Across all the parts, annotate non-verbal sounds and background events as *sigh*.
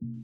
thank you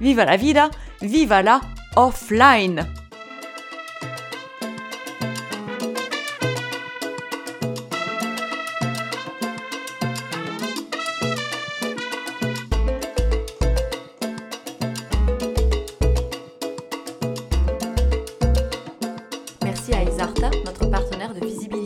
viva la vida, viva la offline. Merci à Isarta, notre partenaire de visibilité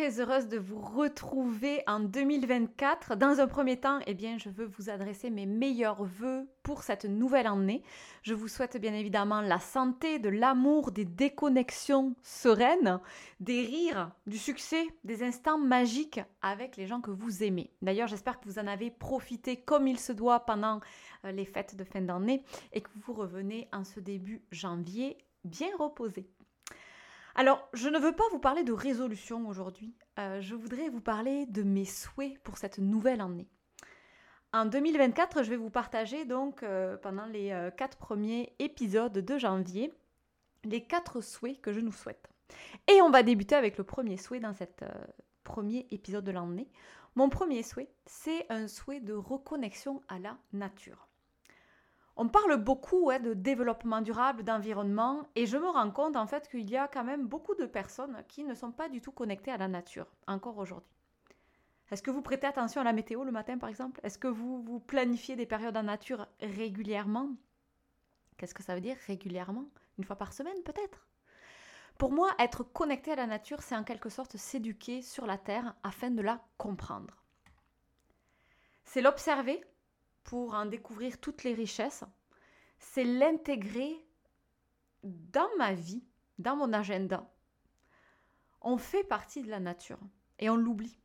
très heureuse de vous retrouver en 2024. Dans un premier temps, eh bien, je veux vous adresser mes meilleurs voeux pour cette nouvelle année. Je vous souhaite bien évidemment la santé, de l'amour, des déconnexions sereines, des rires, du succès, des instants magiques avec les gens que vous aimez. D'ailleurs, j'espère que vous en avez profité comme il se doit pendant euh, les fêtes de fin d'année et que vous revenez en ce début janvier bien reposé. Alors, je ne veux pas vous parler de résolution aujourd'hui, euh, je voudrais vous parler de mes souhaits pour cette nouvelle année. En 2024, je vais vous partager donc euh, pendant les euh, quatre premiers épisodes de janvier les quatre souhaits que je nous souhaite. Et on va débuter avec le premier souhait dans cet premier épisode de l'année. Mon premier souhait, c'est un souhait de reconnexion à la nature. On parle beaucoup de développement durable, d'environnement, et je me rends compte en fait qu'il y a quand même beaucoup de personnes qui ne sont pas du tout connectées à la nature, encore aujourd'hui. Est-ce que vous prêtez attention à la météo le matin par exemple? Est-ce que vous, vous planifiez des périodes en nature régulièrement? Qu'est-ce que ça veut dire régulièrement? Une fois par semaine peut-être? Pour moi, être connecté à la nature, c'est en quelque sorte s'éduquer sur la Terre afin de la comprendre. C'est l'observer pour en découvrir toutes les richesses, c'est l'intégrer dans ma vie, dans mon agenda. On fait partie de la nature et on l'oublie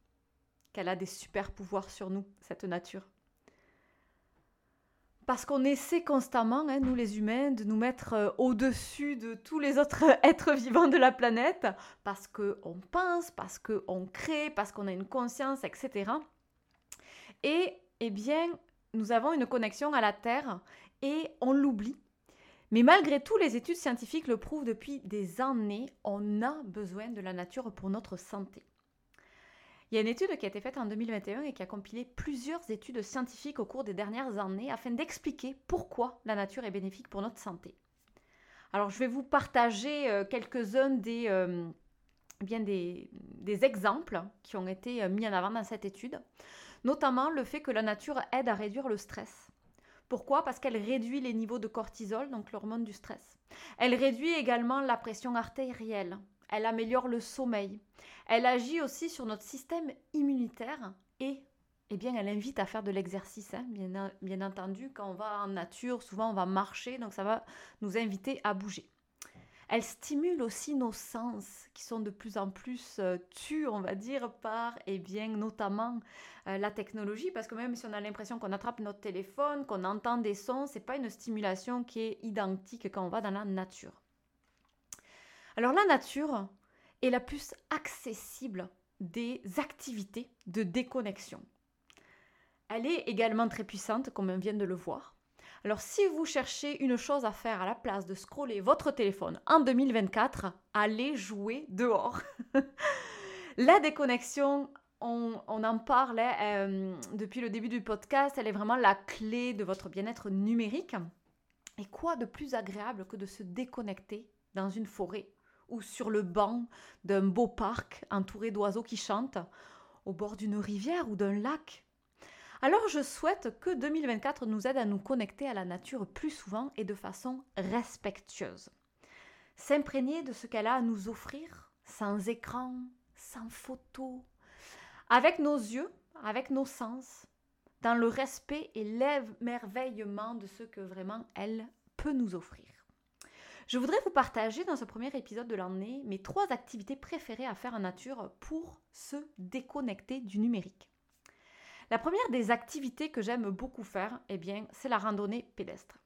qu'elle a des super pouvoirs sur nous, cette nature. Parce qu'on essaie constamment, hein, nous les humains, de nous mettre euh, au-dessus de tous les autres *laughs* êtres vivants de la planète, parce qu'on pense, parce qu'on crée, parce qu'on a une conscience, etc. Et, eh bien, nous avons une connexion à la Terre et on l'oublie. Mais malgré tout, les études scientifiques le prouvent depuis des années, on a besoin de la nature pour notre santé. Il y a une étude qui a été faite en 2021 et qui a compilé plusieurs études scientifiques au cours des dernières années afin d'expliquer pourquoi la nature est bénéfique pour notre santé. Alors je vais vous partager euh, quelques-uns des, euh, des, des, exemples qui ont été euh, mis en avant dans cette étude notamment le fait que la nature aide à réduire le stress. Pourquoi? Parce qu'elle réduit les niveaux de cortisol, donc l'hormone du stress. Elle réduit également la pression artérielle. Elle améliore le sommeil. Elle agit aussi sur notre système immunitaire et eh elle invite à faire de l'exercice. Hein. Bien entendu, quand on va en nature, souvent on va marcher, donc ça va nous inviter à bouger. Elle stimule aussi nos sens qui sont de plus en plus euh, tus, on va dire, par, et eh bien, notamment euh, la technologie, parce que même si on a l'impression qu'on attrape notre téléphone, qu'on entend des sons, c'est pas une stimulation qui est identique quand on va dans la nature. Alors la nature est la plus accessible des activités de déconnexion. Elle est également très puissante, comme on vient de le voir. Alors si vous cherchez une chose à faire à la place de scroller votre téléphone en 2024, allez jouer dehors. *laughs* la déconnexion, on, en parle euh, depuis le début du podcast, elle est vraiment la clé de votre bien-être numérique. Et quoi de plus agréable que de se déconnecter dans une forêt ou sur le banc d'un beau parc entouré d'oiseaux qui chantent, au bord d'une rivière ou d'un lac? Alors je souhaite que 2024 nous aide à nous connecter à la nature plus souvent et de façon respectueuse. S'imprégner de ce qu'elle a à nous offrir, sans écran, sans photo, avec nos yeux, avec nos sens, dans le respect et l'émerveillement de ce que vraiment elle peut nous offrir. Je voudrais vous partager dans ce premier épisode de l'année mes trois activités préférées à faire en nature pour se déconnecter du numérique. La première des activités que j'aime beaucoup faire, eh bien, c'est la randonnée pédestre.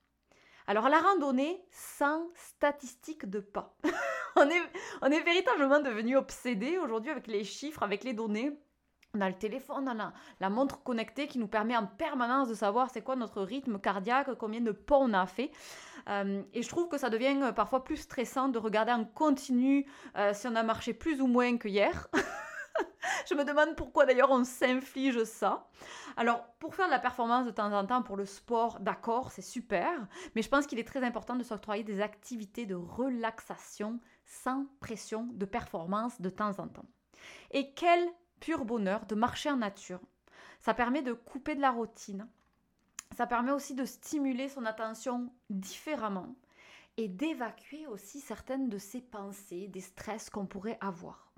Alors la randonnée sans statistiques de pas. *laughs* on, est, on est véritablement devenu obsédé aujourd'hui avec les chiffres, avec les données. On a le téléphone, on a la montre connectée qui nous permet en permanence de savoir c'est quoi notre rythme cardiaque, combien de pas on a fait. Euh, et je trouve que ça devient euh, parfois plus stressant de regarder en continu euh, si on a marché plus ou moins que hier. *laughs* je me demande pourquoi d'ailleurs on s'inflige ça. Alors, pour faire de la performance de temps en temps pour le sport, d'accord, c'est super, mais je pense qu'il est très important de s'octroyer des activités de relaxation sans pression de performance de temps en temps. Et quel pur bonheur de marcher en nature. Ça permet de couper de la routine. Ça permet aussi de stimuler son attention différemment et d'évacuer aussi certaines de ses pensées, des stress qu'on pourrait avoir.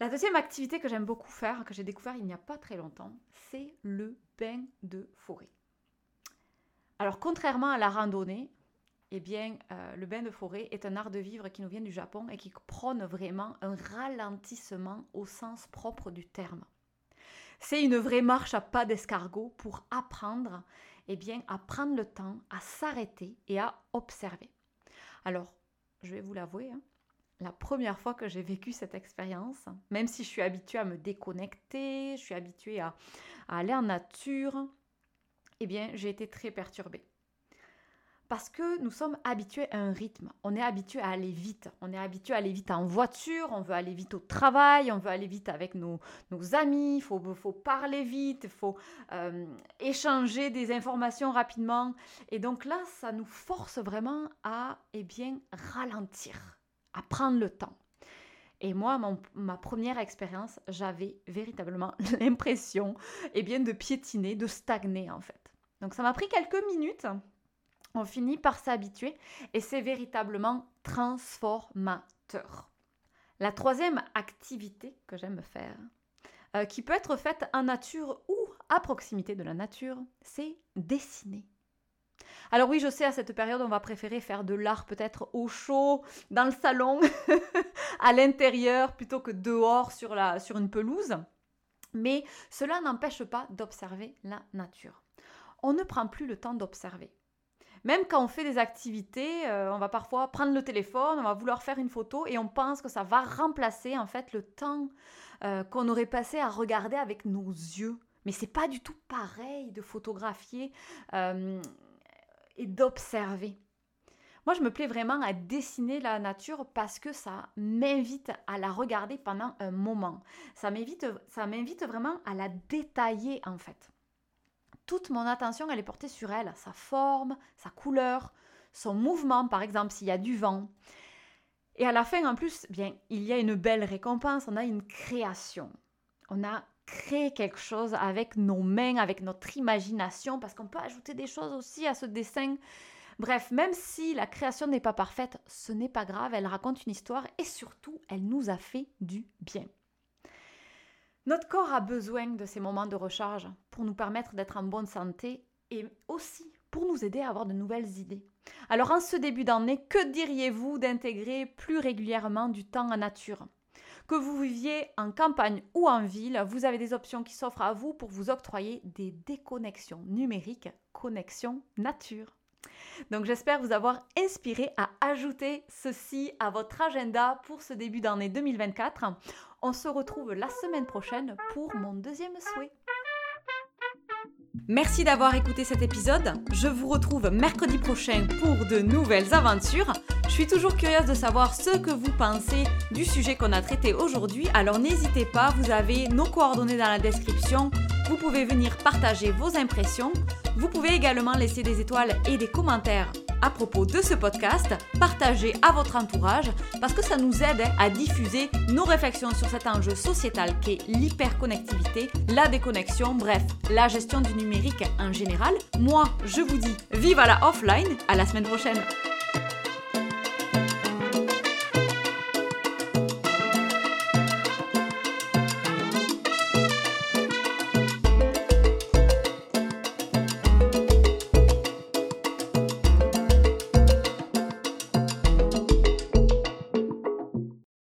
La deuxième activité que j'aime beaucoup faire, que j'ai découvert il n'y a pas très longtemps, c'est le bain de forêt. Alors contrairement à la randonnée, eh bien, euh, le bain de forêt est un art de vivre qui nous vient du Japon et qui prône vraiment un ralentissement au sens propre du terme. C'est une vraie marche à pas d'escargot pour apprendre, eh bien, à prendre le temps, à s'arrêter et à observer. Alors, je vais vous l'avouer, hein, la première fois que j'ai vécu cette expérience, même si je suis habituée à me déconnecter, je suis habituée à, à aller en nature, eh bien, j'ai été très perturbée. Parce que nous sommes habitués à un rythme. On est habitué à aller vite. On est habitué à aller vite en voiture, on veut aller vite au travail, on veut aller vite avec nos, amis, il faut, parler vite, il faut euh, échanger des informations rapidement. Et donc là, ça nous force vraiment à eh bien, ralentir, à prendre le temps. Et moi, ma première expérience, j'avais véritablement *laughs* l'impression eh bien, de piétiner, de stagner en fait. Donc ça m'a pris quelques minutes on finit par s'habituer et c'est véritablement transformateur. La troisième activité que j'aime faire, euh, qui peut être faite en nature ou à proximité de la nature, c'est dessiner. Alors oui, je sais, à cette période, on va préférer faire de l'art peut-être au chaud, dans le salon, *laughs* à l'intérieur, plutôt que dehors sur, la, une pelouse. Mais cela n'empêche pas d'observer la nature. On ne prend plus le temps d'observer. Même quand on fait des activités, euh, on va parfois prendre le téléphone, on va vouloir faire une photo et on pense que ça va remplacer en fait le temps euh, qu'on aurait passé à regarder avec nos yeux. Mais c'est pas du tout pareil de photographier euh, et d'observer. Moi, je me plais vraiment à dessiner la nature parce que ça m'invite à la regarder pendant un moment. Ça m'invite, ça m'invite vraiment à la détailler en fait toute mon attention, elle est portée sur elle, sa forme, sa couleur, son mouvement, par exemple, s'il y a du vent. Et à la fin, en plus, bien, il y a une belle récompense, on a une création. On a créé quelque chose avec nos mains, avec notre imagination, parce qu'on peut ajouter des choses aussi à ce dessin. Bref, même si la création n'est pas parfaite, ce n'est pas grave, elle raconte une histoire et surtout, elle nous a fait du bien. Notre corps a besoin de ces moments de recharge pour nous permettre d'être en bonne santé et aussi pour nous aider à avoir de nouvelles idées. Alors en ce début d'année, que diriez-vous d'intégrer plus régulièrement du temps en nature? Que vous viviez en campagne ou en ville, vous avez des options qui s'offrent à vous pour vous octroyer des déconnexions numériques, connexion nature. Donc j'espère vous avoir inspiré à ajouter ceci à votre agenda pour ce début d'année 2024. On se retrouve la semaine prochaine pour mon deuxième souhait. Merci d'avoir écouté cet épisode. Je vous retrouve mercredi prochain pour de nouvelles aventures. Je suis toujours curieuse de savoir ce que vous pensez du sujet qu'on a traité aujourd'hui, alors n'hésitez pas, vous avez nos coordonnées dans la description. Vous pouvez venir partager vos impressions. Vous pouvez également laisser des étoiles et des commentaires à propos de ce podcast, partager à votre entourage parce que ça nous aide à diffuser nos réflexions sur cet enjeu sociétal qu'est l'hyperconnectivité, la déconnexion, bref, la gestion du numérique en général. Moi, je vous dis vive à la offline, à la semaine prochaine.